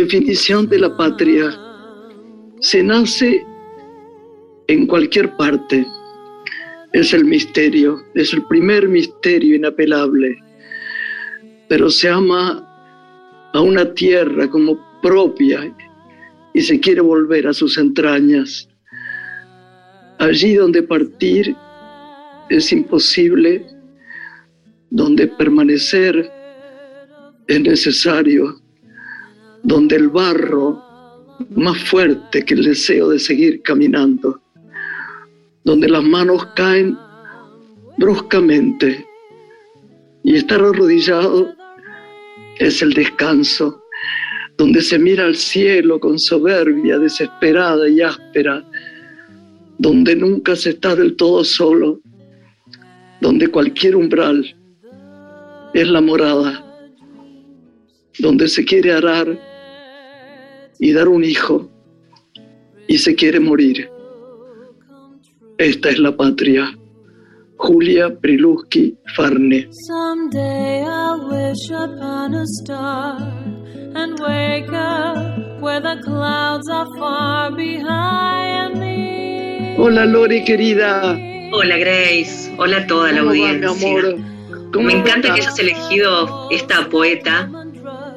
definición de la patria se nace en cualquier parte. Es el misterio, es el primer misterio inapelable. Pero se ama a una tierra como propia y se quiere volver a sus entrañas. Allí donde partir es imposible, donde permanecer es necesario, donde el barro más fuerte que el deseo de seguir caminando, donde las manos caen bruscamente y estar arrodillado es el descanso, donde se mira al cielo con soberbia desesperada y áspera, donde nunca se está del todo solo, donde cualquier umbral es la morada, donde se quiere arar y dar un hijo y se quiere morir. Esta es la patria. Julia Priluski Farne. Someday I'll wish upon a star and wake up where the clouds are far behind me. Hola Lori querida. Hola Grace. Hohola a toda la audiencia. Va, mi amor? Me encanta que hayas elegido esta poeta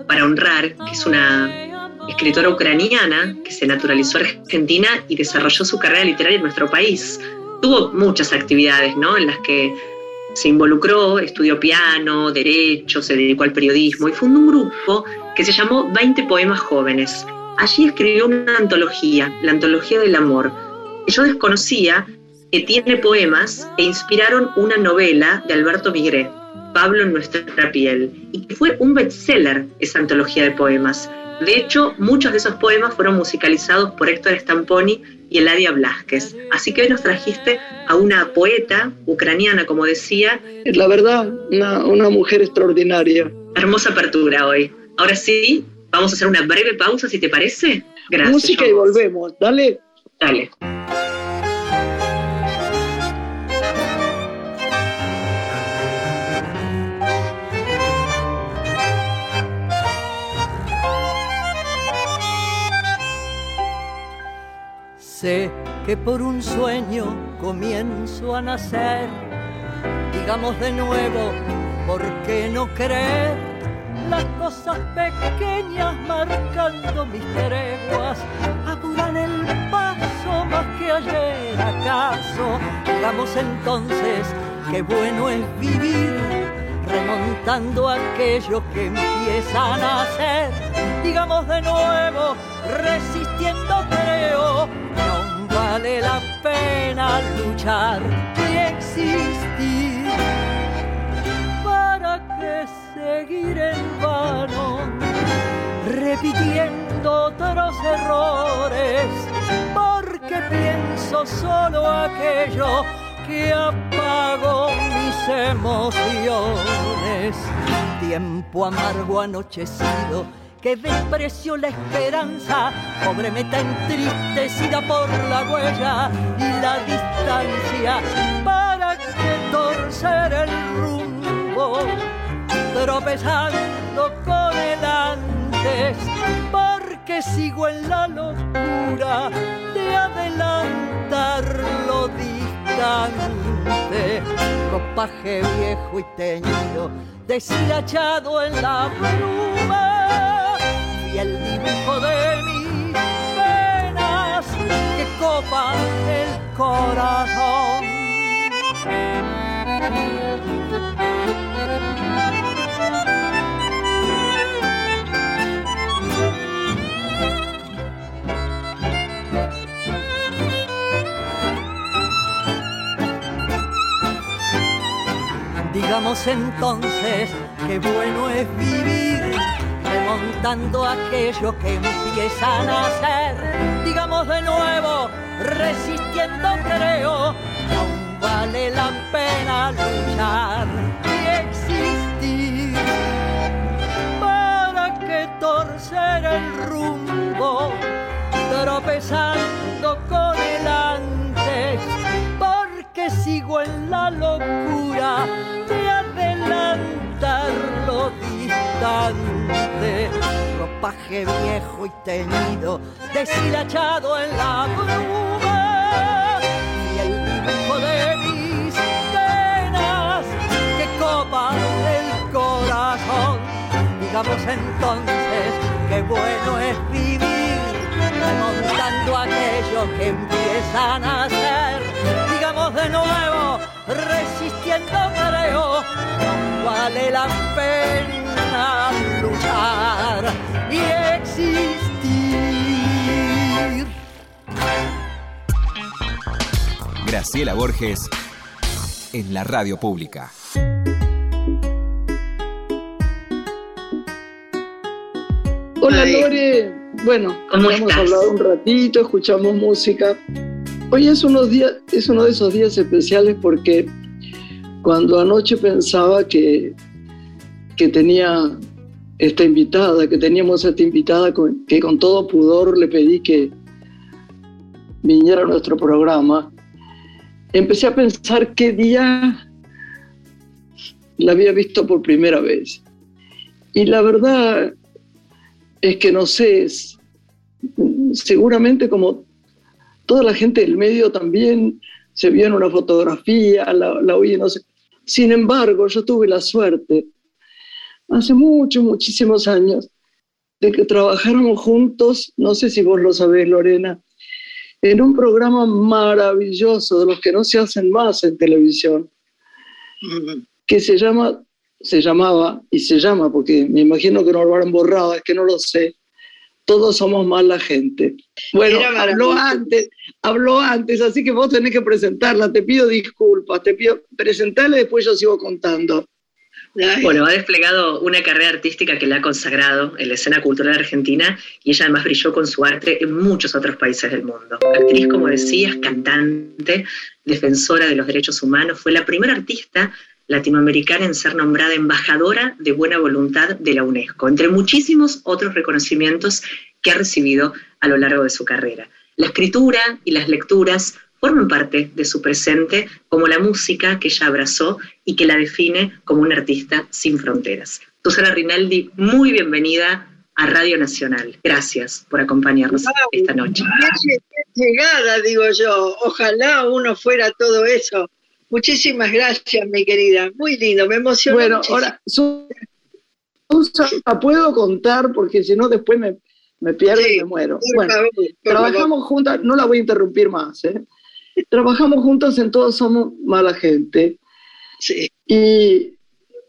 para honrar, que es una escritora ucraniana que se naturalizó argentina y desarrolló su carrera literaria en nuestro país tuvo muchas actividades, ¿no? En las que se involucró, estudió piano, derecho, se dedicó al periodismo y fundó un grupo que se llamó 20 Poemas Jóvenes. Allí escribió una antología, la Antología del Amor. Yo desconocía que tiene poemas e inspiraron una novela de Alberto Migré, Pablo en nuestra piel, y que fue un bestseller esa antología de poemas. De hecho, muchos de esos poemas fueron musicalizados por Héctor Stamponi y Eladia Blasquez. Así que hoy nos trajiste a una poeta ucraniana, como decía. La verdad, una, una mujer extraordinaria. Hermosa apertura hoy. Ahora sí, vamos a hacer una breve pausa, si te parece. Gracias. Música y volvemos. Dale. Dale. Sé que por un sueño comienzo a nacer. Digamos de nuevo, ¿por qué no creer? Las cosas pequeñas marcando mis treguas apuran el paso más que ayer acaso. Digamos entonces que bueno es vivir remontando aquello que empieza a nacer. Digamos de nuevo, resistiendo creo vale la pena luchar y existir. ¿Para que seguir en vano, repitiendo otros errores? Porque pienso solo aquello que apago mis emociones. Tiempo amargo anochecido que despreció la esperanza, pobre meta entristecida por la huella y la distancia, para que torcer el rumbo, tropezando con el antes, porque sigo en la locura de adelantar lo distante, ropaje viejo y teñido, deshilachado en la pluma y el dibujo de mis penas que copan el corazón. Digamos entonces que bueno es vivir remontando aquello que empieza a nacer. Digamos de nuevo, resistiendo creo, aún vale la pena luchar y existir. ¿Para que torcer el rumbo, tropezando con el antes? Porque sigo en la locura de adelantar distante ropaje viejo y teñido, deshilachado en la bruma, y el dibujo de mis penas que copan el corazón. Digamos entonces que bueno es vivir, remontando aquello que empieza a nacer. Digamos de nuevo, resistiendo creo, no vale la pena luchar y existir. Graciela Borges en la radio pública. Hola Lore, bueno, hemos hablado un ratito, escuchamos música. Hoy es, unos días, es uno de esos días especiales porque cuando anoche pensaba que, que tenía esta invitada, que teníamos esta invitada que con todo pudor le pedí que viniera a nuestro programa, empecé a pensar qué día la había visto por primera vez. Y la verdad es que no sé, seguramente como toda la gente del medio también se vio en una fotografía, la, la oye, no sé. Sin embargo, yo tuve la suerte, hace muchos, muchísimos años, de que trabajáramos juntos, no sé si vos lo sabés, Lorena, en un programa maravilloso, de los que no se hacen más en televisión, que se llama, se llamaba, y se llama, porque me imagino que no lo habrán borrado, es que no lo sé, todos somos mala gente. Bueno, habló antes, habló antes, así que vos tenés que presentarla. Te pido disculpas, te pido presentarla y después yo sigo contando. Bueno, ha desplegado una carrera artística que la ha consagrado en la escena cultural argentina y ella además brilló con su arte en muchos otros países del mundo. Actriz, como decías, cantante, defensora de los derechos humanos, fue la primera artista latinoamericana en ser nombrada embajadora de buena voluntad de la UNESCO, entre muchísimos otros reconocimientos que ha recibido a lo largo de su carrera. La escritura y las lecturas forman parte de su presente como la música que ella abrazó y que la define como una artista sin fronteras. Susana Rinaldi, muy bienvenida a Radio Nacional. Gracias por acompañarnos esta noche. Llegada, digo yo. Ojalá uno fuera todo eso Muchísimas gracias, mi querida. Muy lindo, me emocionó. Bueno, ahora, Susa, puedo contar porque si no después me, me pierdo y me muero. Bueno, trabajamos juntas, no la voy a interrumpir más, ¿eh? Trabajamos juntas en Todos Somos Mala Gente. Sí. Y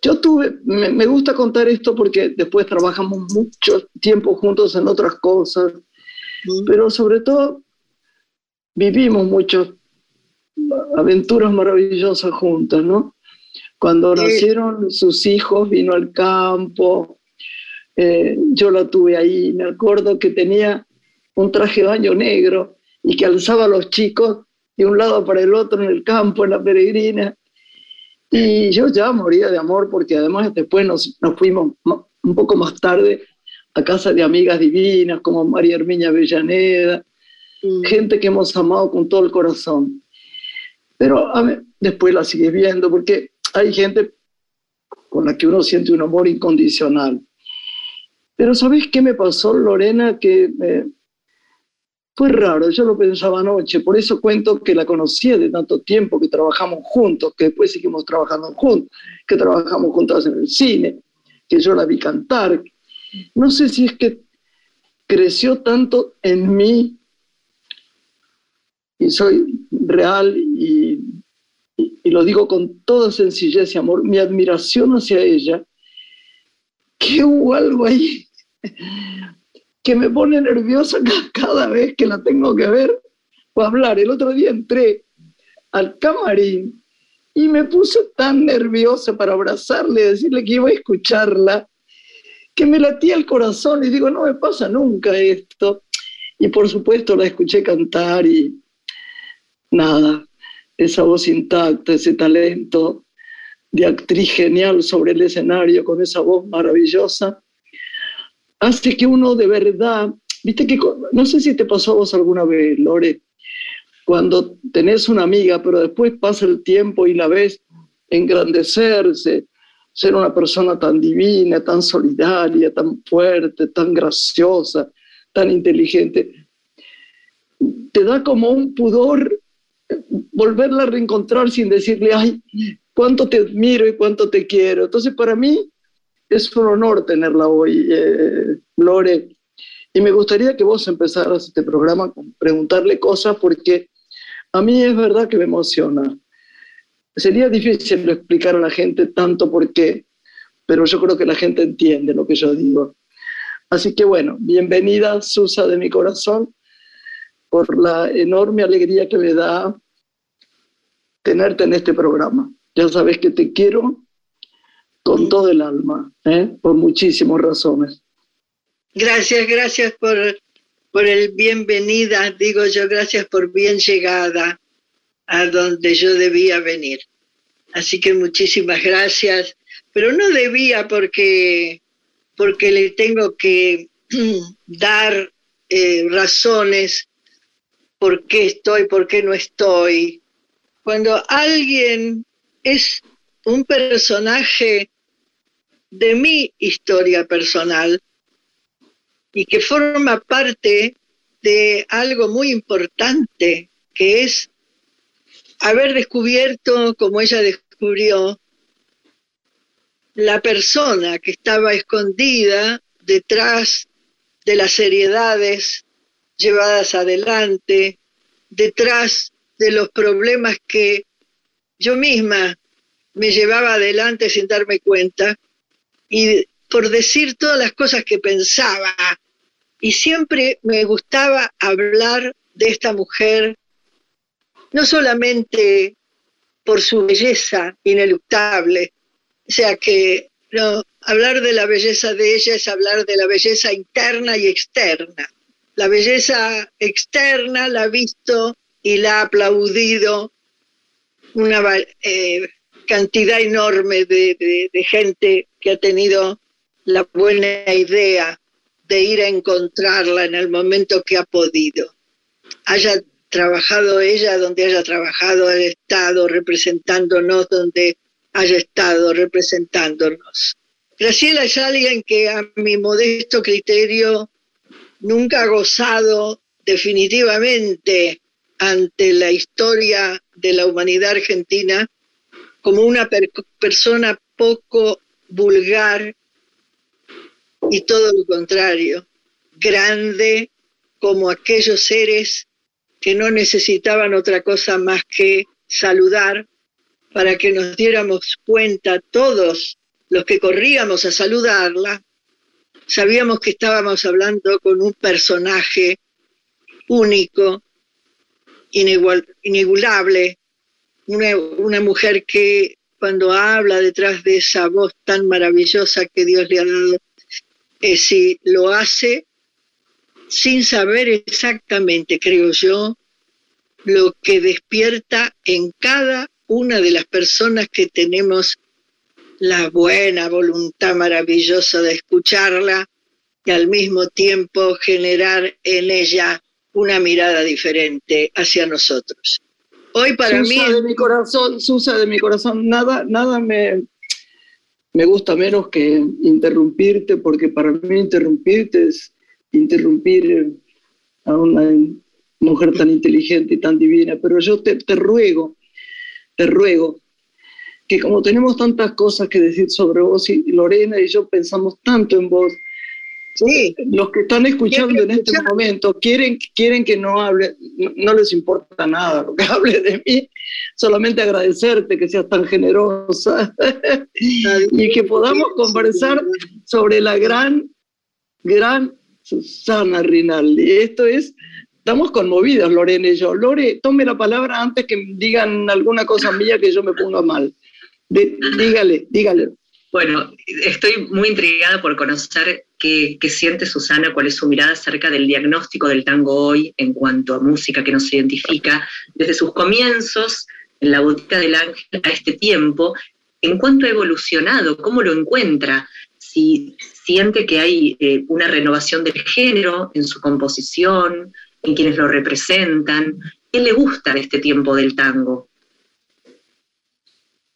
yo tuve, me, gusta contar esto porque después trabajamos mucho tiempo juntos en otras cosas, mm. pero sobre todo vivimos mucho aventuras maravillosas juntas, ¿no? Cuando nacieron sus hijos, vino al campo, eh, yo la tuve ahí, me acuerdo que tenía un traje de baño negro y que alzaba a los chicos de un lado para el otro en el campo, en la peregrina. Y yo ya moría de amor porque además después nos, nos fuimos un poco más tarde a casa de amigas divinas como María Herminia Avellaneda, mm. gente que hemos amado con todo el corazón. Pero después la sigue viendo porque hay gente con la que uno siente un amor incondicional. Pero ¿sabes qué me pasó, Lorena? Que fue raro, yo lo pensaba anoche, por eso cuento que la conocía de tanto tiempo, que trabajamos juntos, que después seguimos trabajando juntos, que trabajamos juntos en el cine, que yo la vi cantar. No sé si es que creció tanto en mí y soy real y, lo digo con toda sencillez y amor, mi admiración hacia ella, que hubo algo ahí que me pone nerviosa cada vez que la tengo que ver o hablar. El otro día entré al camarín y me puse tan nerviosa para abrazarle, decirle que iba a escucharla, que me latía el corazón y digo, no me pasa nunca esto. Y por supuesto la escuché cantar y, nada, esa voz intacta, ese talento de actriz genial sobre el escenario con esa voz maravillosa, hace que uno de verdad, viste que, no sé si te pasó a vos alguna vez, Lore, cuando tenés una amiga, pero después pasa el tiempo y la ves engrandecerse, ser una persona tan divina, tan solidaria, tan fuerte, tan graciosa, tan inteligente, te da como un pudor volverla a reencontrar sin decirle, ay, cuánto te admiro y cuánto te quiero. Entonces, para mí es un honor tenerla hoy, eh, Lore. Y me gustaría que vos empezaras este programa con preguntarle cosas porque a mí es verdad que me emociona. Sería difícil explicar a la gente tanto por qué, pero yo creo que la gente entiende lo que yo digo. Así que bueno, bienvenida Susa de mi corazón por la enorme alegría que me da tenerte en este programa. Ya sabes que te quiero con todo el alma, ¿eh? por muchísimas razones. Gracias, gracias por, por el bienvenida, digo yo, gracias por bien llegada a donde yo debía venir. Así que muchísimas gracias, pero no debía porque, porque le tengo que dar eh, razones por qué estoy, por qué no estoy. Cuando alguien es un personaje de mi historia personal y que forma parte de algo muy importante, que es haber descubierto, como ella descubrió, la persona que estaba escondida detrás de las seriedades llevadas adelante, detrás de los problemas que yo misma me llevaba adelante sin darme cuenta y por decir todas las cosas que pensaba. Y siempre me gustaba hablar de esta mujer, no solamente por su belleza ineluctable, o sea que hablar de la belleza de ella es hablar de la belleza interna y externa. La belleza externa la ha visto y la ha aplaudido una eh, cantidad enorme de, gente que ha tenido la buena idea de ir a encontrarla en el momento que ha podido. Haya trabajado ella donde haya trabajado, haya estado representándonos donde haya estado representándonos. Graciela es alguien que a mi modesto criterio nunca ha gozado definitivamente ante la historia de la humanidad argentina como una persona poco vulgar y todo lo contrario, grande como aquellos seres que no necesitaban otra cosa más que saludar para que nos diéramos cuenta todos los que corríamos a saludarla, sabíamos que estábamos hablando con un personaje único, inigualable, una, mujer que cuando habla detrás de esa voz tan maravillosa que Dios le ha dado, eh, si lo hace sin saber exactamente, creo yo, lo que despierta en cada una de las personas que tenemos la buena voluntad maravillosa de escucharla y al mismo tiempo generar en ella una mirada diferente hacia nosotros. Hoy para mí... de mi corazón, Susa de mi corazón, nada, nada me, me gusta menos que interrumpirte, porque para mí interrumpirte es interrumpir a una mujer tan inteligente y tan divina, pero yo te, te ruego, te ruego que como tenemos tantas cosas que decir sobre vos y Lorena y yo pensamos tanto en vos, Sí. Los que están escuchando en este momento quieren, quieren que no hable, no, les importa nada lo que hable de mí, solamente agradecerte que seas tan generosa y que podamos conversar sobre la gran, gran Susana Rinaldi. Esto es, estamos conmovidos, Lorena y yo. Lore, tome la palabra antes que digan alguna cosa mía que yo me ponga mal. dígale, dígale. Bueno, estoy muy intrigada por conocer qué, siente Susana, cuál es su mirada acerca del diagnóstico del tango hoy en cuanto a música que nos identifica desde sus comienzos en la botica del ángel a este tiempo, en cuánto ha evolucionado, cómo lo encuentra, si siente que hay eh, una renovación del género en su composición, en quienes lo representan, qué le gusta de este tiempo del tango.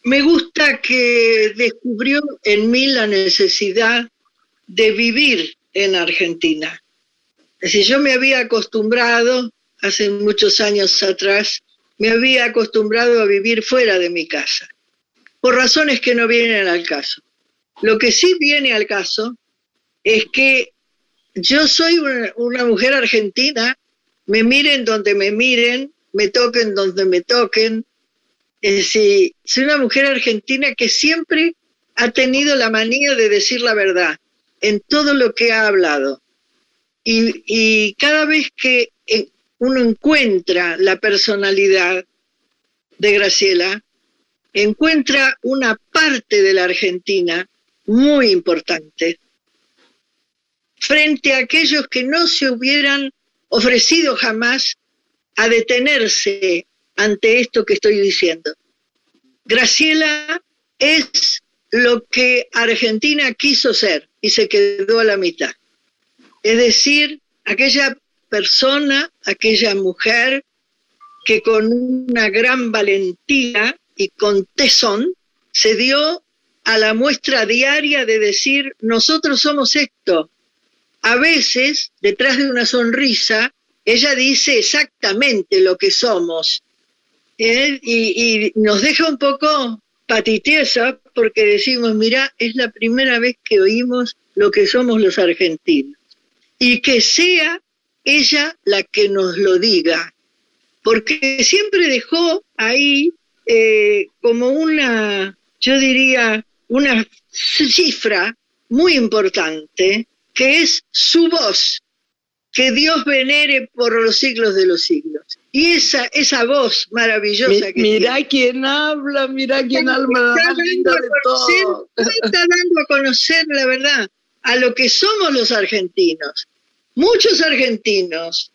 me gusta que descubrió en mí la necesidad de vivir en Argentina. Es decir, yo me había acostumbrado, hace muchos años atrás, me había acostumbrado a vivir fuera de mi casa, por razones que no vienen al caso. Lo que sí viene al caso es que yo soy una, mujer argentina, me miren donde me miren, me toquen donde me toquen, es decir, soy una mujer argentina que siempre ha tenido la manía de decir la verdad en todo lo que ha hablado. Y, cada vez que uno encuentra la personalidad de Graciela, encuentra una parte de la Argentina muy importante frente a aquellos que no se hubieran ofrecido jamás a detenerse ante esto que estoy diciendo. Graciela es lo que Argentina quiso ser y se quedó a la mitad. Es decir, aquella persona, aquella mujer que con una gran valentía y con tesón se dio a la muestra diaria de decir, nosotros somos esto. A veces, detrás de una sonrisa, ella dice exactamente lo que somos ¿eh? y, nos deja un poco patitiesa porque decimos, mira, es la primera vez que oímos lo que somos los argentinos. Y que sea ella la que nos lo diga, porque siempre dejó ahí eh, como una, yo diría, una cifra muy importante, que es su voz, que Dios venere por los siglos de los siglos. Y esa, esa voz maravillosa que Mira quién habla, mira quién habla, está, dando está dando a conocer la verdad, a lo que somos los argentinos. Muchos argentinos,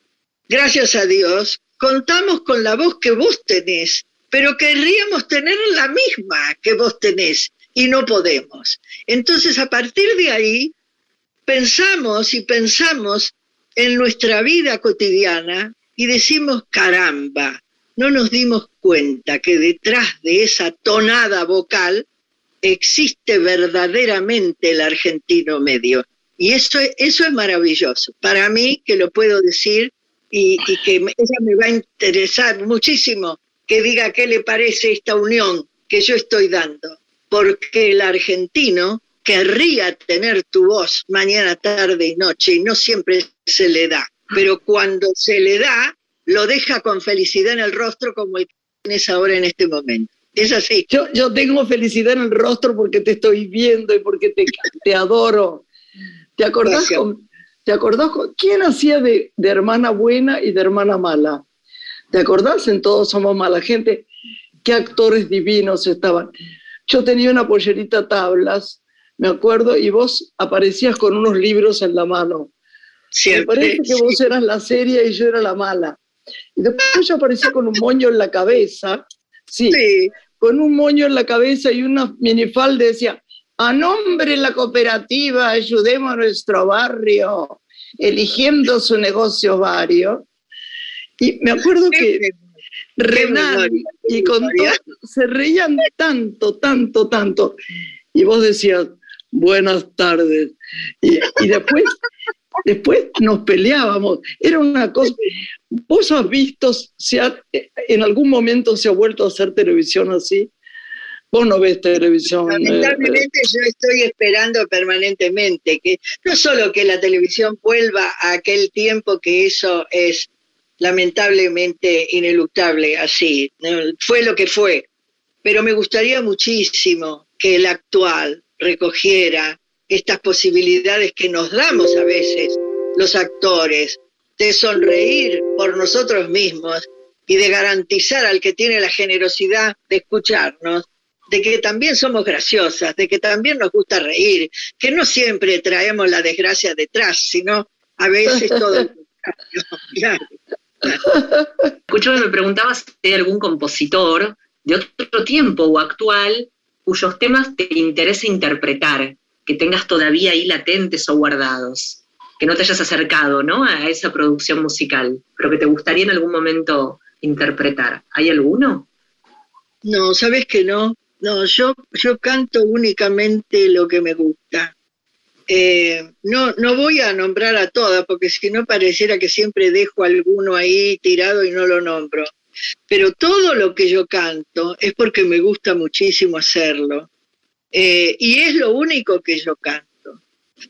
gracias a Dios, contamos con la voz que vos tenés, pero querríamos tener la misma que vos tenés y no podemos. Entonces, a partir de ahí, pensamos y pensamos en nuestra vida cotidiana y decimos, caramba, no nos dimos cuenta que detrás de esa tonada vocal existe verdaderamente el argentino medio. Y eso, eso es maravilloso. Para mí, que lo puedo decir y, y que ella me va a interesar muchísimo que diga qué le parece esta unión que yo estoy dando. Porque el argentino querría tener tu voz mañana, tarde y noche y no siempre se le da. Pero cuando se le da, lo deja con felicidad en el rostro como el que tienes ahora en este momento. Es así. Yo, yo tengo felicidad en el rostro porque te estoy viendo y porque te, te adoro. ¿Te acordás, con, ¿te acordás quién hacía de, de, hermana buena y de hermana mala? ¿Te acordás en Todos Somos Mala Gente? ¿Qué actores divinos estaban? Yo tenía una pollerita tablas me acuerdo, y vos aparecías con unos libros en la mano. Siempre, me parece que vos eras la seria y yo era la mala. Y después yo aparecía con un moño en la cabeza, sí, con un moño en la cabeza y una minifalda decía, a nombre de la cooperativa ayudemos a nuestro barrio, eligiendo su negocio vario. Y me acuerdo que Renan y con todo, se reían tanto, tanto, tanto. Y vos decías, buenas tardes. Y, después, después nos peleábamos. Era una cosa. ¿Vos has visto, si en algún momento se ha vuelto a hacer televisión así? Vos no ves televisión. Eh, Lamentablemente yo estoy esperando permanentemente que no solo que la televisión vuelva a aquel tiempo que eso es lamentablemente ineluctable así, fue lo que fue, pero me gustaría muchísimo que el actual, recogiera estas posibilidades que nos damos a veces los actores de sonreír por nosotros mismos y de garantizar al que tiene la generosidad de escucharnos de que también somos graciosas, de que también nos gusta reír, que no siempre traemos la desgracia detrás, sino a veces todo. Escucho me preguntabas si hay algún compositor de otro tiempo o actual cuyos temas te interese interpretar, que tengas todavía ahí latentes o guardados, que no te hayas acercado ¿no? a esa producción musical, pero que te gustaría en algún momento interpretar. ¿Hay alguno? No, sabes que no. no, yo, yo canto únicamente lo que me gusta. Eh, no, no voy a nombrar a todas, porque si no pareciera que siempre dejo alguno ahí tirado y no lo nombro. Pero todo lo que yo canto es porque me gusta muchísimo hacerlo. Eh, y es lo único que yo canto.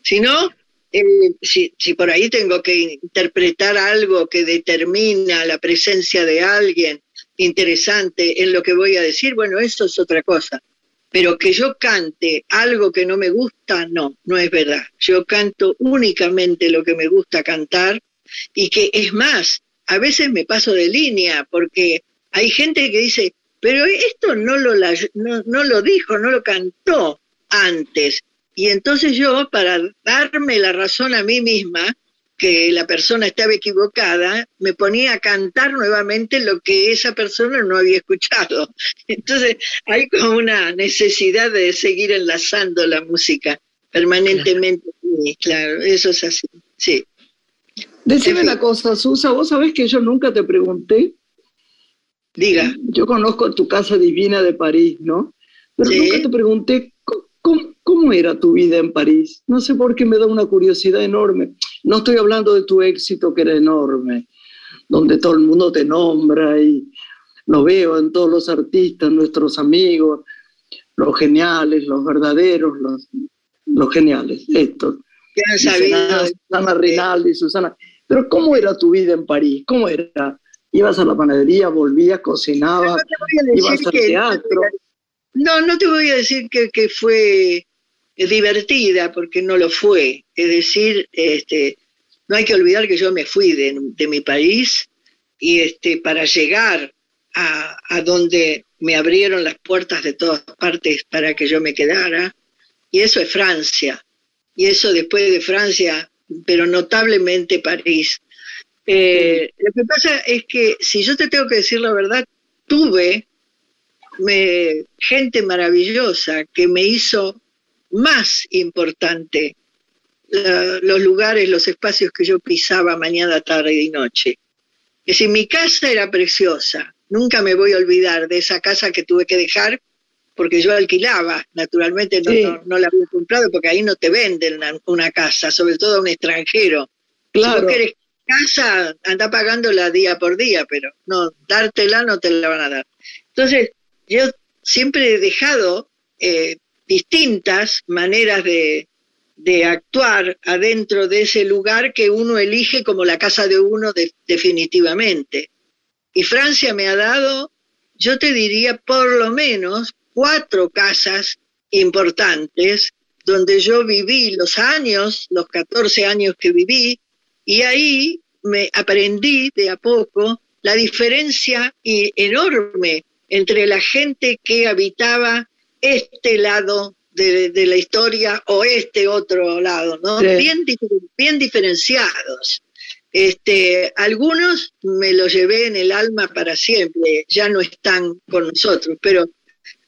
Si no, eh, si, si, por ahí tengo que interpretar algo que determina la presencia de alguien interesante en lo que voy a decir, bueno, eso es otra cosa. Pero que yo cante algo que no me gusta, no, no es verdad. Yo canto únicamente lo que me gusta cantar y que es más, a veces me paso de línea porque hay gente que dice, pero esto no lo, no, lo dijo, no lo cantó antes. Y entonces yo, para darme la razón a mí misma, que la persona estaba equivocada, me ponía a cantar nuevamente lo que esa persona no había escuchado. Entonces hay como una necesidad de seguir enlazando la música permanentemente. Claro, eso es así, sí. Decime una cosa, Susa, vos sabés que yo nunca te pregunté. Diga. Yo conozco tu casa divina de París, ¿no? Pero nunca te pregunté cómo era tu vida en París. No sé por qué me da una curiosidad enorme. No estoy hablando de tu éxito, que era enorme, donde todo el mundo te nombra y lo veo en todos los artistas, nuestros amigos, los geniales, los verdaderos, los, los geniales, estos. Susana Rinaldi, Susana. Pero ¿cómo era tu vida en París? ¿Cómo era? ¿Ibas a la panadería, volvías, cocinabas, ibas al teatro? No, no te voy a decir que, que fue divertida, porque no lo fue. Es decir, este, no hay que olvidar que yo me fui de, mi país y este, para llegar a, a, donde me abrieron las puertas de todas partes para que yo me quedara, y eso es Francia, y eso después de Francia, pero notablemente París. Eh, lo que pasa es que, si yo te tengo que decir la verdad, tuve me, gente maravillosa que me hizo más importante los lugares, los espacios que yo pisaba mañana, tarde y noche. Es decir, mi casa era preciosa. Nunca me voy a olvidar de esa casa que tuve que dejar porque yo alquilaba. Naturalmente no, no, la había comprado porque ahí no te venden una, casa, sobre todo a un extranjero. Claro. Si vos querés casa, anda pagándola día por día, pero no, dártela no te la van a dar. Entonces, yo siempre he dejado eh, distintas maneras de, actuar adentro de ese lugar que uno elige como la casa de uno definitivamente. Y Francia me ha dado, yo te diría, por lo menos cuatro casas importantes donde yo viví los años, los 14 años que viví, y ahí me aprendí de a poco la diferencia enorme entre la gente que habitaba este lado de, la historia o este otro lado, ¿no? Bien, bien diferenciados. Este, algunos me los llevé en el alma para siempre, ya no están con nosotros, pero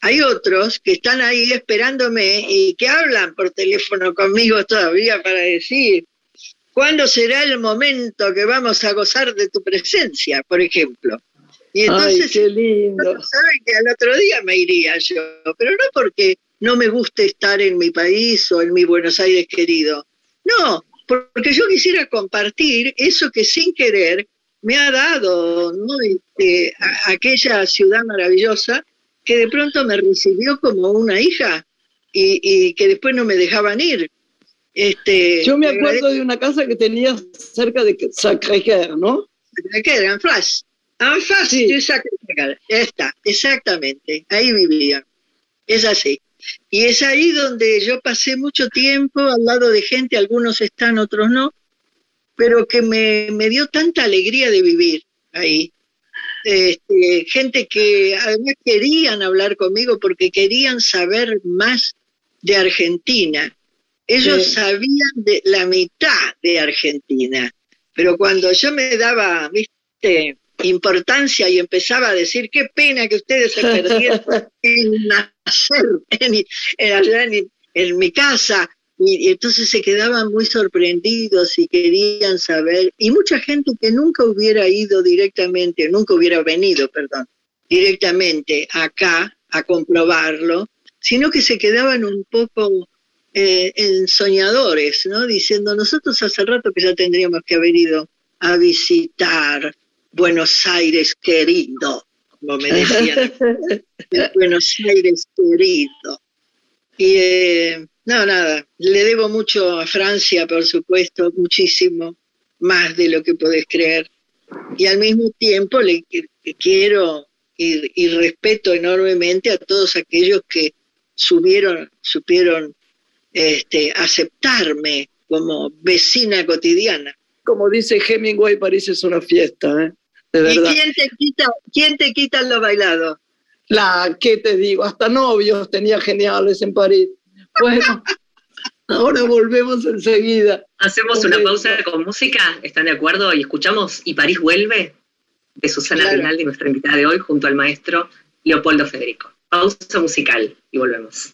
hay otros que están ahí esperándome y que hablan por teléfono conmigo todavía para decir, ¿cuándo será el momento que vamos a gozar de tu presencia, por ejemplo? Y entonces, qué lindo. saben que al otro día me iría yo, pero no porque no me guste estar en mi país o en mi Buenos Aires querido. No, porque yo quisiera compartir eso que sin querer me ha dado ¿no? Este, aquella ciudad maravillosa que de pronto me recibió como una hija y, que después no me dejaban ir. Este, yo me acuerdo de una casa que tenía cerca de Sacré-Cœur, ¿no? Sacré-Cœur, en Flash. Ah, fácil, está, exactamente, ahí vivía. Es así. Y es ahí donde yo pasé mucho tiempo al lado de gente, algunos están, otros no, pero que me, me dio tanta alegría de vivir ahí. Este, gente que además querían hablar conmigo porque querían saber más de Argentina. Ellos sabían de la mitad de Argentina, pero cuando yo me daba, viste, importancia y empezaba a decir qué pena que ustedes se perdieron en nacer en, en, mi casa y, entonces se quedaban muy sorprendidos y querían saber y mucha gente que nunca hubiera ido directamente nunca hubiera venido perdón directamente acá a comprobarlo, sino que se quedaban un poco eh, en soñadores, ¿no? Diciendo, nosotros hace rato que ya tendríamos que haber ido a visitar Buenos Aires querido, como me decían, Buenos Aires querido. Y eh, no, nada, le debo mucho a Francia, por supuesto, muchísimo, más de lo que podés creer. Y al mismo tiempo le quiero y, respeto enormemente a todos aquellos que subieron, supieron este, aceptarme como vecina cotidiana. Como dice Hemingway, París es una fiesta, ¿eh? De verdad. ¿Y quién te quita, quién te quita lo bailado? La, ¿qué te digo? Hasta novios tenía geniales en París. Bueno, ahora volvemos enseguida. Hacemos una pausa con música, ¿están de acuerdo? Y escuchamos ¿Y París vuelve? de Susana Rinaldi, nuestra invitada de hoy, junto al maestro Leopoldo Federico. Pausa musical y volvemos.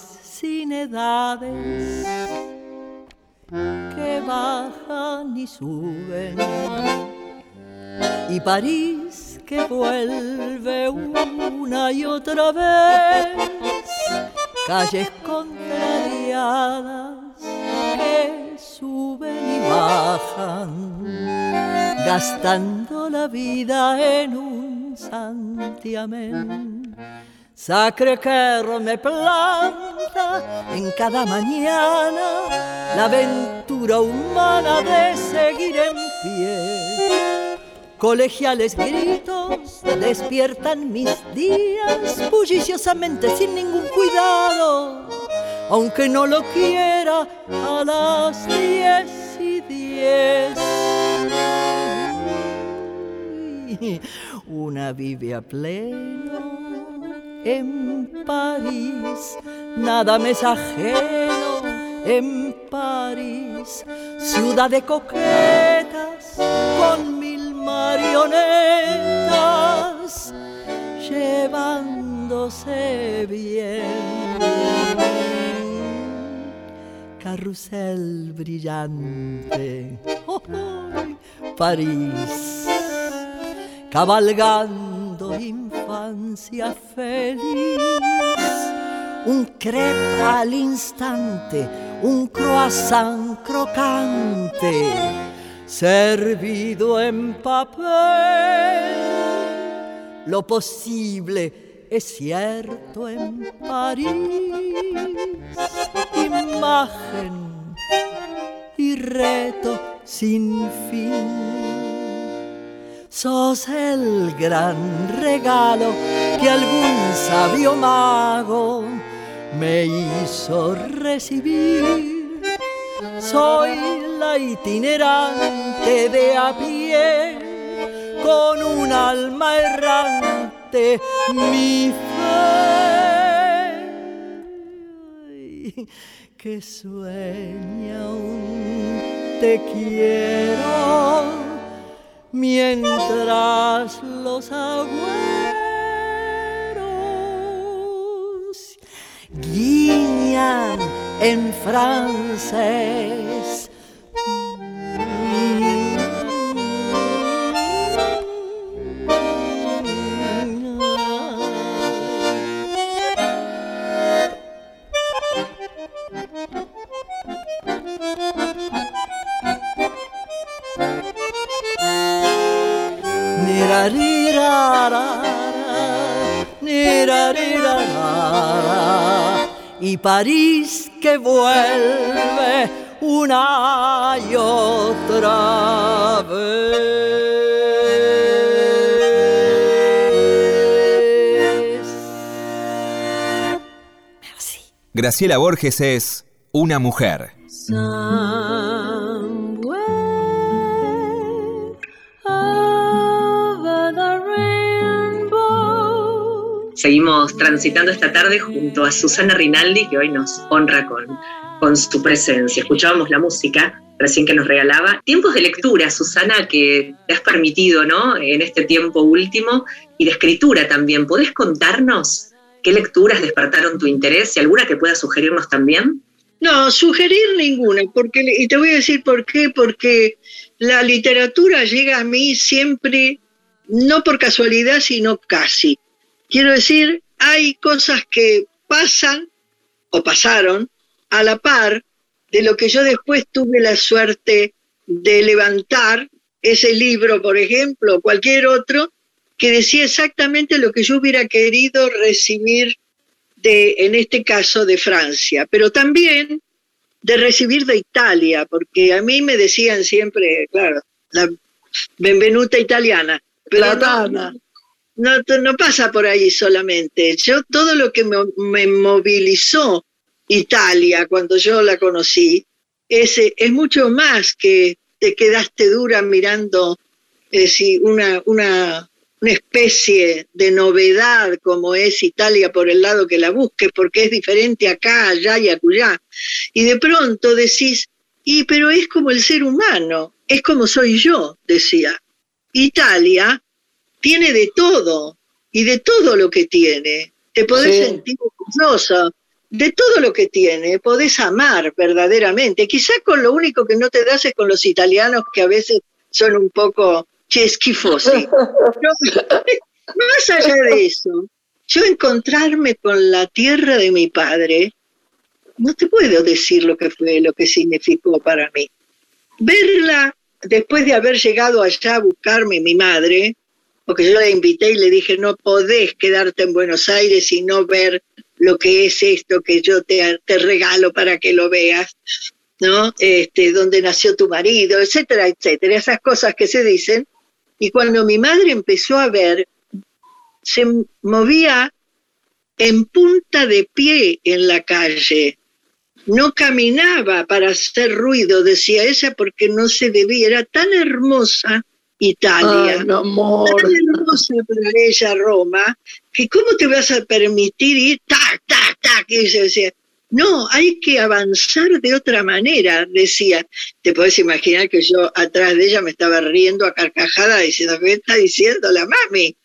edades que bajan y suben. Y París que vuelve una y otra vez. Calles contrariadas que suben y bajan gastando la vida en un santiamén Sacre que me planta en cada mañana la aventura humana de seguir en pie. Colegiales gritos despiertan mis días bulliciosamente sin ningún cuidado, aunque no lo quiera a las diez y diez. Una vive a pleno en París, nada me es ajeno en París, ciudad de coquetas con mil marionetas, llevándose bien. Carrusel brillante, oh, París, cabalgando feliz. Un crepe al instante, un croissant crocante, servido en papel. Lo posible es cierto en París. Imagen y reto sin fin sos el gran regalo que algún sabio mago me hizo recibir. Soy la itinerante de a pie, con un alma errante, mi fe, que sueña un te quiero mientras los agüeros guiñan en francés. París que vuelve una y otra vez. Graciela Borges es una mujer. Seguimos transitando esta tarde junto a Susana Rinaldi, que hoy nos honra con, con su presencia. Escuchábamos la música recién que nos regalaba. Tiempos de lectura, Susana, que te has permitido, ¿no? En este tiempo último, y de escritura también. ¿Podés contarnos qué lecturas despertaron tu interés y alguna que pueda sugerirnos también? No, sugerir ninguna, porque, y te voy a decir por qué, porque la literatura llega a mí siempre, no por casualidad, sino casi. Quiero decir, hay cosas que pasan o pasaron a la par de lo que yo después tuve la suerte de levantar, ese libro, por ejemplo, cualquier otro, que decía exactamente lo que yo hubiera querido recibir de, en este caso, de Francia, pero también de recibir de Italia, porque a mí me decían siempre, claro, la benvenuta italiana, pero no, pasa por ahí solamente. Yo todo lo que me, movilizó Italia cuando yo la conocí es, es mucho más que te quedaste dura mirando es una, una, una especie de novedad como es Italia por el lado que la busques, porque es diferente acá, allá y acullá. Y de pronto decís, y pero es como el ser humano, es como soy yo, decía. Italia tiene de todo, y de todo lo que tiene. Te podés sentir orgulloso de todo lo que tiene, podés amar verdaderamente. Quizás con lo único que no te das es con los italianos que a veces son un poco che schifosi. más allá de eso, yo encontrarme con la tierra de mi padre, no te puedo decir lo que fue, lo que significó para mí. Verla después de haber llegado allá a buscarme mi madre, porque yo la invité y le dije, no podés quedarte en Buenos Aires y no ver lo que es esto que yo te, te regalo para que lo veas, ¿no? Este, donde nació tu marido, etcétera, etcétera, esas cosas que se dicen, y cuando mi madre empezó a ver, se movía en punta de pie en la calle. No caminaba para hacer ruido, decía ella, porque no se debía. Era tan hermosa Italia, tan hermosa para ella Roma, que cómo te vas a permitir ir tac, tac, tac. Y ella decía, no, hay que avanzar de otra manera, decía. Te puedes imaginar que yo atrás de ella me estaba riendo a carcajada diciendo, ¿qué está diciendo la mami?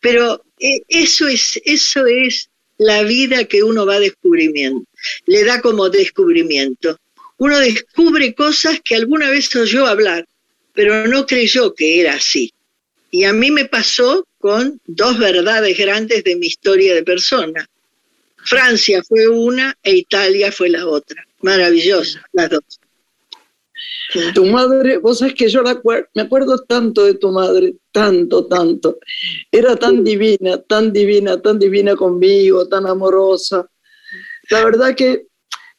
Pero eh, eso, es, eso es la vida que uno va descubriendo. Le da como descubrimiento. Uno descubre cosas que alguna vez oyó hablar, pero no creyó que era así. Y a mí me pasó con dos verdades grandes de mi historia de persona. Francia fue una e Italia fue la otra. Maravillosa, las dos. Tu madre, vos sabés que yo me acuerdo tanto de tu madre, tanto, tanto. Era tan divina, tan divina, tan divina conmigo, tan amorosa. La verdad que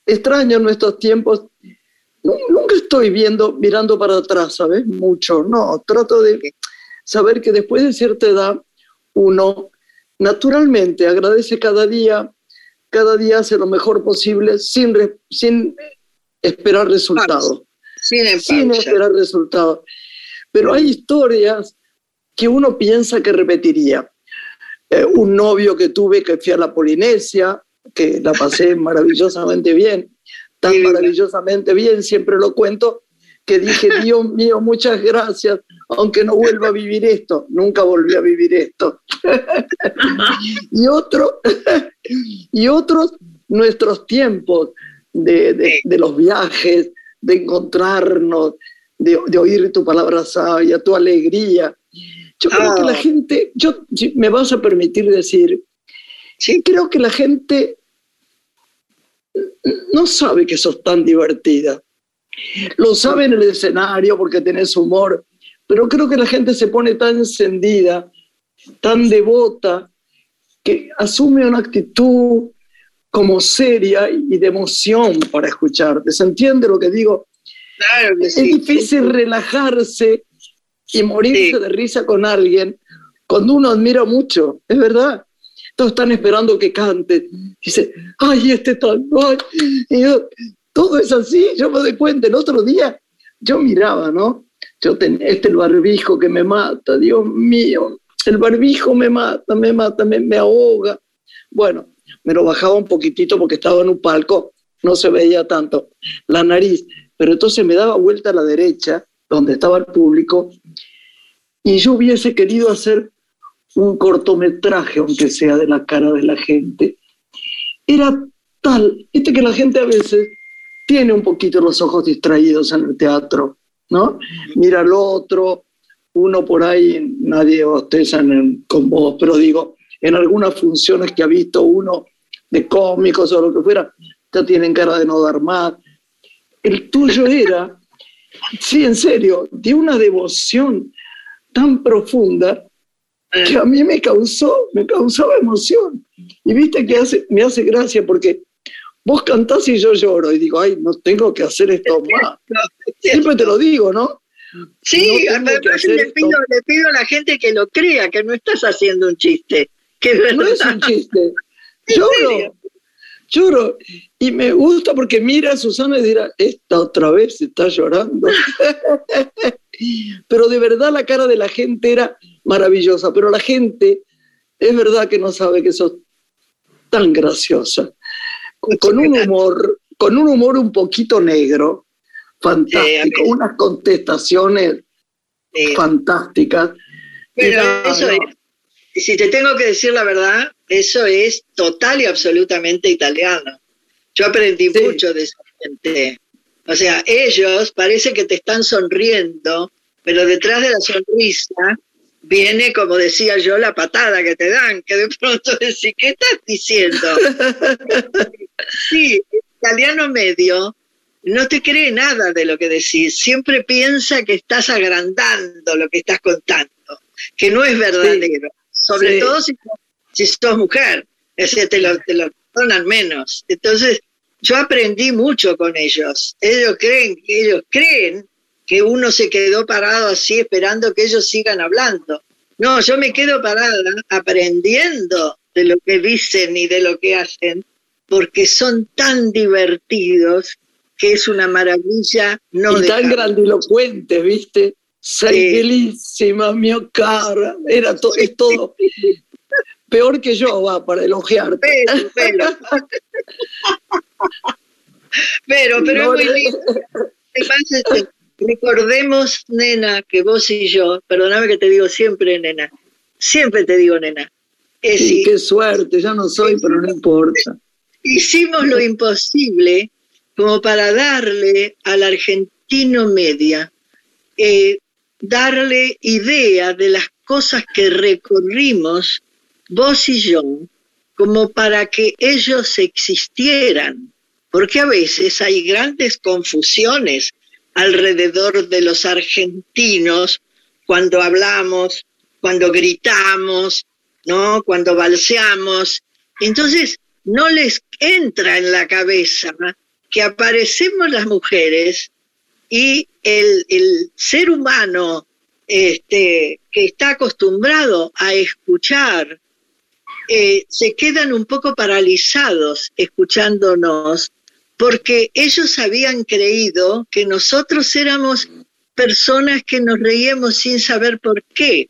extraño nuestros tiempos. Estoy viendo, mirando para atrás, ¿sabes? Mucho, no. Trato de saber que después de cierta edad, uno naturalmente agradece cada día cada día hace lo mejor posible sin, sin esperar resultados. Sin, esperar resultados. Pero hay historias que uno piensa que repetiría. Eh, un novio que tuve que fui a la Polinesia, que la pasé maravillosamente bien, tan maravillosamente bien, siempre lo cuento, que dije, Dios mío, muchas gracias, aunque no vuelva a vivir esto, nunca volví a vivir esto. y, otro, y otros, nuestros tiempos de, los viajes, de encontrarnos, de, oír tu palabra sabia, tu alegría. Yo creo que la ah. gente, yo, me vas a permitir decir, sí. creo que la gente no sabe que sos tan divertida. Lo sabe en el escenario porque tenés humor, pero creo que la gente se pone tan encendida, tan devota, que asume una actitud como seria y de emoción para escucharte. ¿Se entiende lo que digo? Claro es difícil relajarse y morirse de risa con alguien cuando uno admira mucho, es verdad. Todos están esperando que cante. Dice, ay, este tal. Y todo es así, yo me doy cuenta. El otro día yo miraba, ¿no? Yo tenía este el barbijo que me mata, Dios mío, el barbijo me mata, me mata, me, ahoga. Bueno, me lo bajaba un poquitito porque estaba en un palco, no se veía tanto la nariz, pero entonces me daba vuelta a la derecha, donde estaba el público, y yo hubiese querido hacer un cortometraje, aunque sea de la cara de la gente. Era tal, viste que la gente a veces tiene un poquito los ojos distraídos en el teatro, ¿no? Mira al otro, uno por ahí, nadie bosteza con vos, pero digo, en algunas funciones que ha visto uno de cómicos o lo que fuera, ya tienen cara de no dar más. El tuyo era, sí, en serio, de una devoción tan profunda que a mí me causó, me causaba emoción. Y viste que hace, me hace gracia porque vos cantás y yo lloro y digo, ay, no tengo que hacer esto más. Siempre te lo digo, ¿no? Sí, le, pido, a la gente que lo crea, que no estás haciendo un chiste. Que no es un chiste. Lloro, lloro. Y me gusta porque mira a Susana y dirá, esta otra vez está llorando. pero de verdad la cara de la gente era maravillosa, pero la gente es verdad que no sabe que sos tan graciosa. Con un humor, con un humor un poquito negro, fantástico, unas contestaciones fantásticas. Pero eso es, si te tengo que decir la verdad, eso es total y absolutamente italiano. Yo aprendí mucho de esa gente. O sea, ellos parece que te están sonriendo, pero detrás de la sonrisa viene, como decía yo, la patada que te dan, que de pronto decís, ¿qué estás diciendo? sí, el italiano medio no te cree nada de lo que decís, siempre piensa que estás agrandando lo que estás contando, que no es verdadero, sobre todo si, si sos mujer, es decir, te lo, te lo perdonan menos. Entonces, yo aprendí mucho con ellos. Ellos creen, ellos creen que uno se quedó parado así esperando que ellos sigan hablando. No, yo me quedo parada aprendiendo de lo que dicen y de lo que hacen, porque son tan divertidos que es una maravilla no y tan grandilocuentes, ¿viste? Sei bellísima, mio cara. Era es todo peor que yo, va, para elogiarte. Pero, pero, pero, es muy lindo. Recordemos, nena, que vos y yo, perdóname que te digo siempre, nena, siempre te digo, nena. sí, qué suerte, ya no soy, pero no importa. Hicimos lo imposible como para darle al argentino media, eh, darle idea de las cosas que recorrimos vos y yo, como para que ellos existieran, porque a veces hay grandes confusiones alrededor de los argentinos cuando hablamos, cuando gritamos, ¿no? Cuando balseamos. Entonces, no les entra en la cabeza que aparecemos las mujeres y el, el ser humano este, que está acostumbrado a escuchar, eh, se quedan un poco paralizados escuchándonos porque ellos habían creído que nosotros éramos personas que nos reíamos sin saber por qué,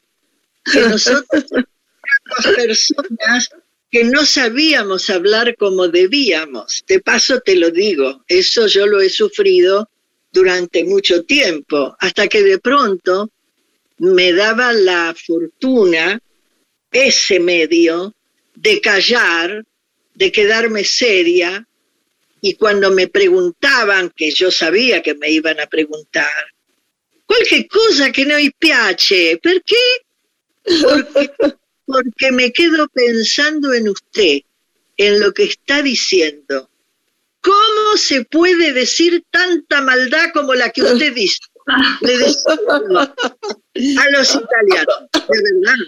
que nosotros éramos personas que no sabíamos hablar como debíamos. De paso te lo digo, eso yo lo he sufrido durante mucho tiempo, hasta que de pronto me daba la fortuna ese medio de callar, de quedarme seria, y cuando me preguntaban, que yo sabía que me iban a preguntar, cualquier cosa que no piace, ¿por qué? Porque, porque me quedo pensando en usted, en lo que está diciendo. ¿Cómo se puede decir tanta maldad como la que usted dice? Le a los italianos, de verdad.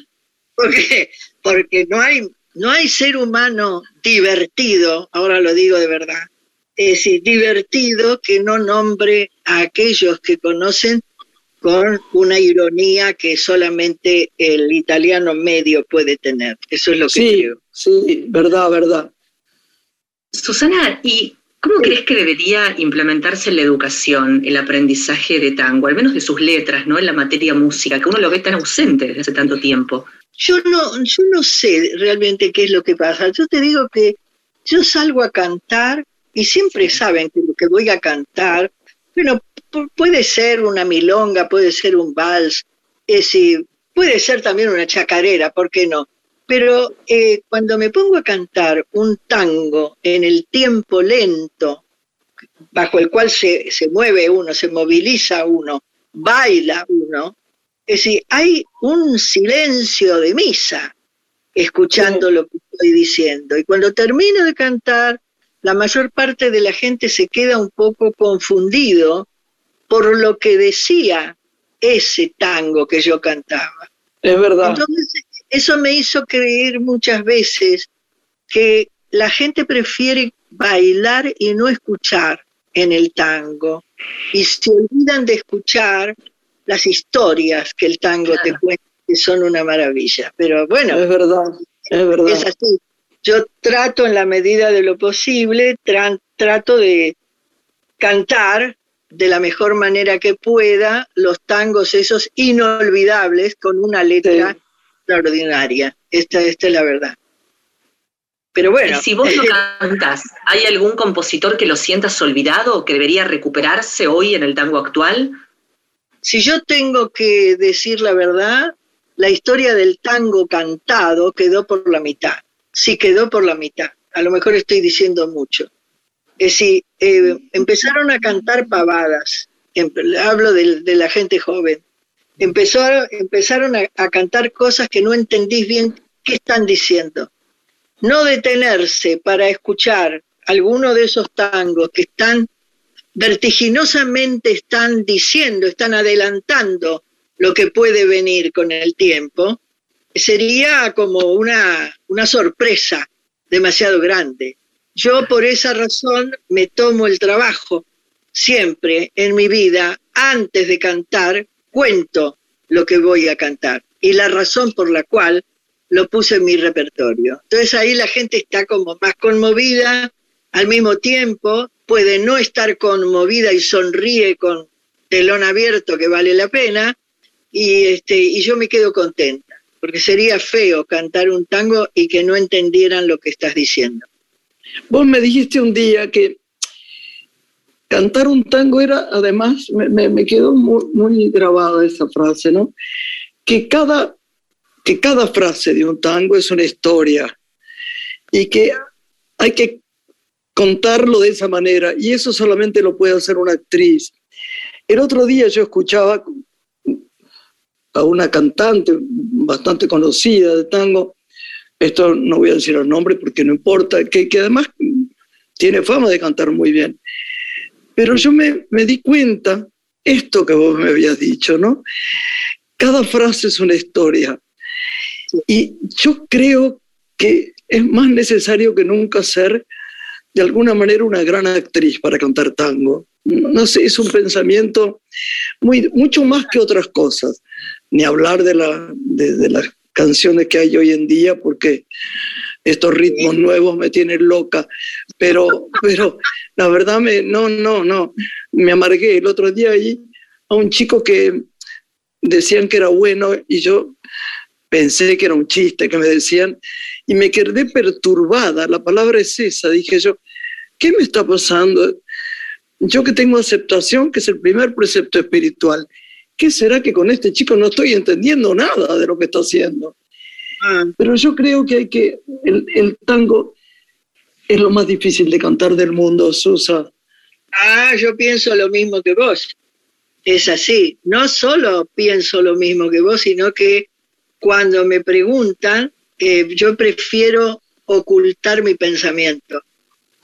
Porque, porque no hay no hay ser humano divertido, ahora lo digo de verdad, es decir, divertido que no nombre a aquellos que conocen con una ironía que solamente el italiano medio puede tener. Eso es lo que sí, creo. Sí, verdad, verdad. Susana, ¿y cómo crees que debería implementarse en la educación el aprendizaje de tango, al menos de sus letras, ¿no? En la materia música, que uno lo ve tan ausente desde hace tanto tiempo. yo no, yo no sé realmente qué es lo que pasa. Yo te digo que yo salgo a cantar y siempre saben que lo que voy a cantar, bueno, puede ser una milonga, puede ser un vals, es decir, puede ser también una chacarera, ¿por qué no? Pero eh, cuando me pongo a cantar un tango en el tiempo lento, bajo el cual se, se mueve uno, se moviliza uno, baila uno, es decir, hay un silencio de misa escuchando lo que estoy diciendo. Y cuando termino de cantar, la mayor parte de la gente se queda un poco confundido por lo que decía ese tango que yo cantaba. Es verdad. Entonces, eso me hizo creer muchas veces que la gente prefiere bailar y no escuchar en el tango. Y se olvidan de escuchar las historias que el tango te cuenta, que son una maravilla. Pero bueno, es verdad, es verdad. Es así. Yo trato en la medida de lo posible, trato de cantar de la mejor manera que pueda los tangos esos inolvidables con una letra extraordinaria. Esta, esta es la verdad. Pero bueno. si vos no cantas, ¿hay algún compositor que lo sientas olvidado o que debería recuperarse hoy en el tango actual? Si yo tengo que decir la verdad, la historia del tango cantado quedó por la mitad. Sí, quedó por la mitad. A lo mejor estoy diciendo mucho. Es decir, eh, empezaron a cantar pavadas. Em, hablo de, la gente joven. empezaron a, a cantar cosas que no entendís bien qué están diciendo. No detenerse para escuchar alguno de esos tangos que están vertiginosamente están diciendo, están adelantando lo que puede venir con el tiempo, sería como una, una sorpresa demasiado grande. Yo por esa razón me tomo el trabajo siempre en mi vida, antes de cantar, cuento lo que voy a cantar y la razón por la cual lo puse en mi repertorio. Entonces ahí la gente está como más conmovida, al mismo tiempo puede no estar conmovida y sonríe con telón abierto que vale la pena, y, este, y yo me quedo contenta, porque sería feo cantar un tango y que no entendieran lo que estás diciendo. Vos me dijiste un día que cantar un tango era, además, me, me quedó muy, muy, grabada esa frase, ¿no? Que cada, que cada frase de un tango es una historia y que hay que contarlo de esa manera y eso solamente lo puede hacer una actriz. El otro día yo escuchaba a una cantante bastante conocida de tango, esto no voy a decir el nombre porque no importa, que, que además tiene fama de cantar muy bien. Pero yo me, me di cuenta, esto que vos me habías dicho, ¿no? Cada frase es una historia. Y yo creo que es más necesario que nunca ser de alguna manera una gran actriz para cantar tango. No sé, es un pensamiento muy, mucho más que otras cosas. Ni hablar de, la, de, las canciones que hay hoy en día, porque estos ritmos nuevos me tienen loca. Pero, pero la verdad, me, no, no, no. Me amargué el otro día allí a un chico que decían que era bueno y yo pensé que era un chiste que me decían y me quedé perturbada. La palabra es esa, dije yo, ¿qué me está pasando? Yo que tengo aceptación, que es el primer precepto espiritual, ¿qué será que con este chico no estoy entendiendo nada de lo que está haciendo? Ah. Pero yo creo que hay que, el, el tango es lo más difícil de cantar del mundo, Susa. Ah, yo pienso lo mismo que vos. Es así. No solo pienso lo mismo que vos, sino que cuando me preguntan, eh, yo prefiero ocultar mi pensamiento.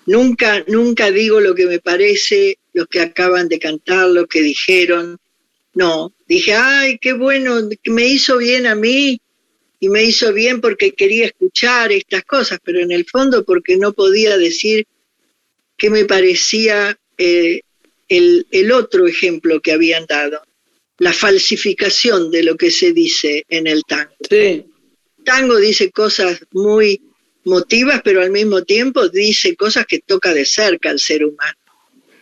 Nunca, nunca digo lo que me parece, los que acaban de cantar, lo que dijeron. No, dije, ay, qué bueno, me hizo bien a mí y me hizo bien porque quería escuchar estas cosas, pero en el fondo porque no podía decir qué me parecía eh, el, el otro ejemplo que habían dado, la falsificación de lo que se dice en el tango. Sí. Tango dice cosas muy motivas, pero al mismo tiempo dice cosas que toca de cerca al ser humano.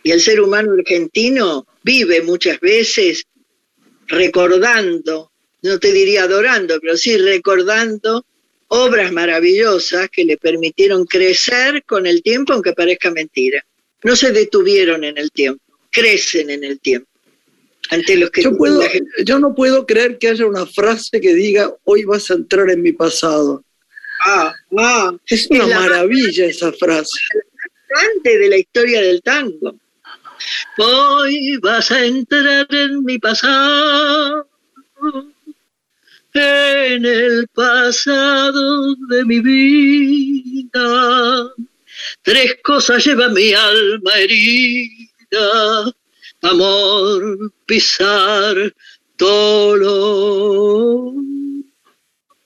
Y el ser humano argentino vive muchas veces recordando no te diría adorando, pero sí recordando obras maravillosas que le permitieron crecer con el tiempo, aunque parezca mentira. No se detuvieron en el tiempo, crecen en el tiempo. Ante los que yo, puedo, yo no puedo creer que haya una frase que diga, hoy vas a entrar en mi pasado. Ah, ah, es una maravilla esa frase. Antes de la historia del tango. Hoy vas a entrar en mi pasado en el pasado de mi vida. Tres cosas lleva mi alma herida, amor, pisar, dolor.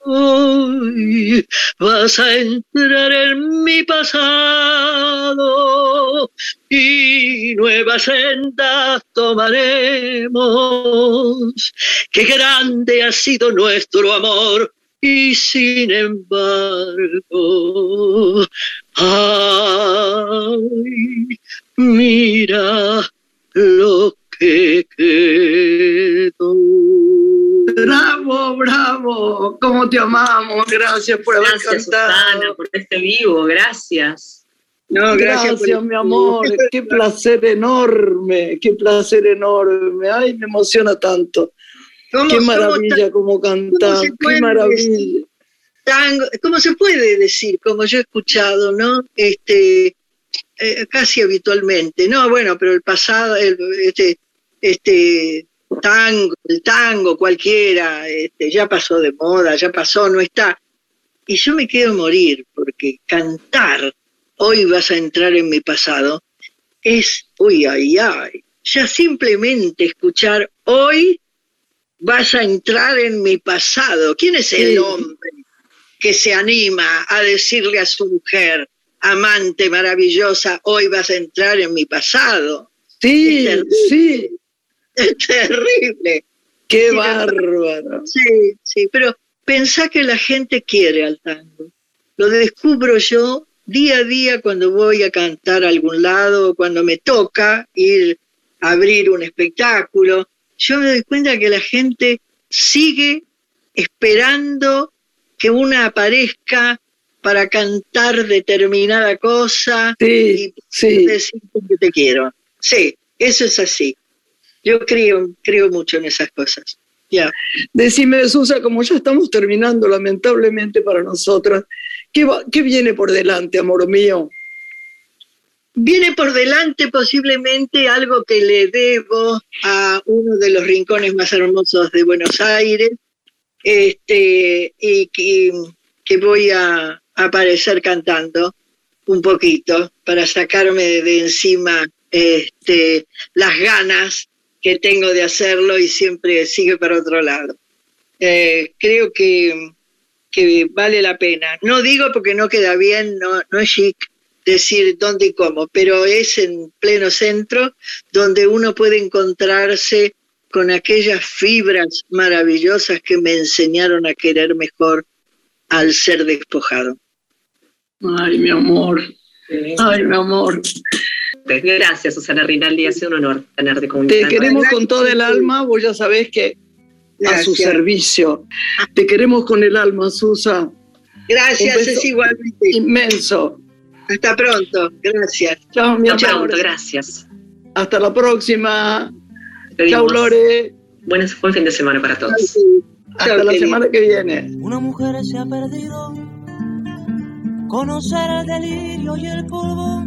Vas a entrar en mi pasado y nuevas sendas tomaremos. Qué grande ha sido nuestro amor y sin embargo, ay, mira lo que. Te amamos, gracias por haber gracias, cantado. por este vivo, gracias. No, gracias, mi amor, qué placer enorme, qué placer enorme, ay, me emociona tanto. Qué maravilla como cantar, qué maravilla. ¿Cómo se puede decir, como yo he escuchado, no? Este, eh, casi habitualmente, no, bueno, pero el pasado, este, este, tango, el tango cualquiera, este, ya pasó de moda, ya pasó, no está. Y yo me quiero morir porque cantar, hoy vas a entrar en mi pasado, es, uy, ay, ay, ya simplemente escuchar hoy vas a entrar en mi pasado. ¿Quién es el hombre que se anima a decirle a su mujer, amante maravillosa, hoy vas a entrar en mi pasado? Sí, sí, terrible. Qué bárbaro. Sí, sí, pero pensá que la gente quiere al tango. Lo descubro yo día a día cuando voy a cantar a algún lado, cuando me toca ir a abrir un espectáculo. Yo me doy cuenta que la gente sigue esperando que una aparezca para cantar determinada cosa y sí. decirte que te quiero. Sí, eso es así. Yo creo, creo mucho en esas cosas. Ya. Decime, Susa, como ya estamos terminando, lamentablemente para nosotras, ¿qué, ¿qué viene por delante, amor mío? Viene por delante posiblemente algo que le debo a uno de los rincones más hermosos de Buenos Aires, este, y que, que voy a aparecer cantando un poquito para sacarme de encima este, las ganas que tengo de hacerlo y siempre sigue para otro lado. Eh, creo que, que, vale la pena. No digo porque no queda bien, no, no es chic decir dónde y cómo, pero es en pleno centro donde uno puede encontrarse con aquellas fibras maravillosas que me enseñaron a querer mejor al ser despojado. Ay, mi amor. Ay, mi amor. Gracias, Susana Rinaldi, ha sido un honor tenerte como Te queremos con todo el alma, vos ya sabés que a su servicio. Te queremos con el alma, Susa. Gracias, es igualmente. Inmenso. Hasta pronto, gracias. Chao, mi Hasta pronto, gracias. Hasta la próxima. Chao, Lore. Buen, buen fin de semana para todos. Hasta la semana que viene. Una mujer se ha perdido. Conocer el delirio y el polvo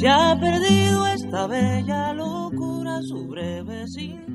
se ha perdido esta bella locura, su breve mí.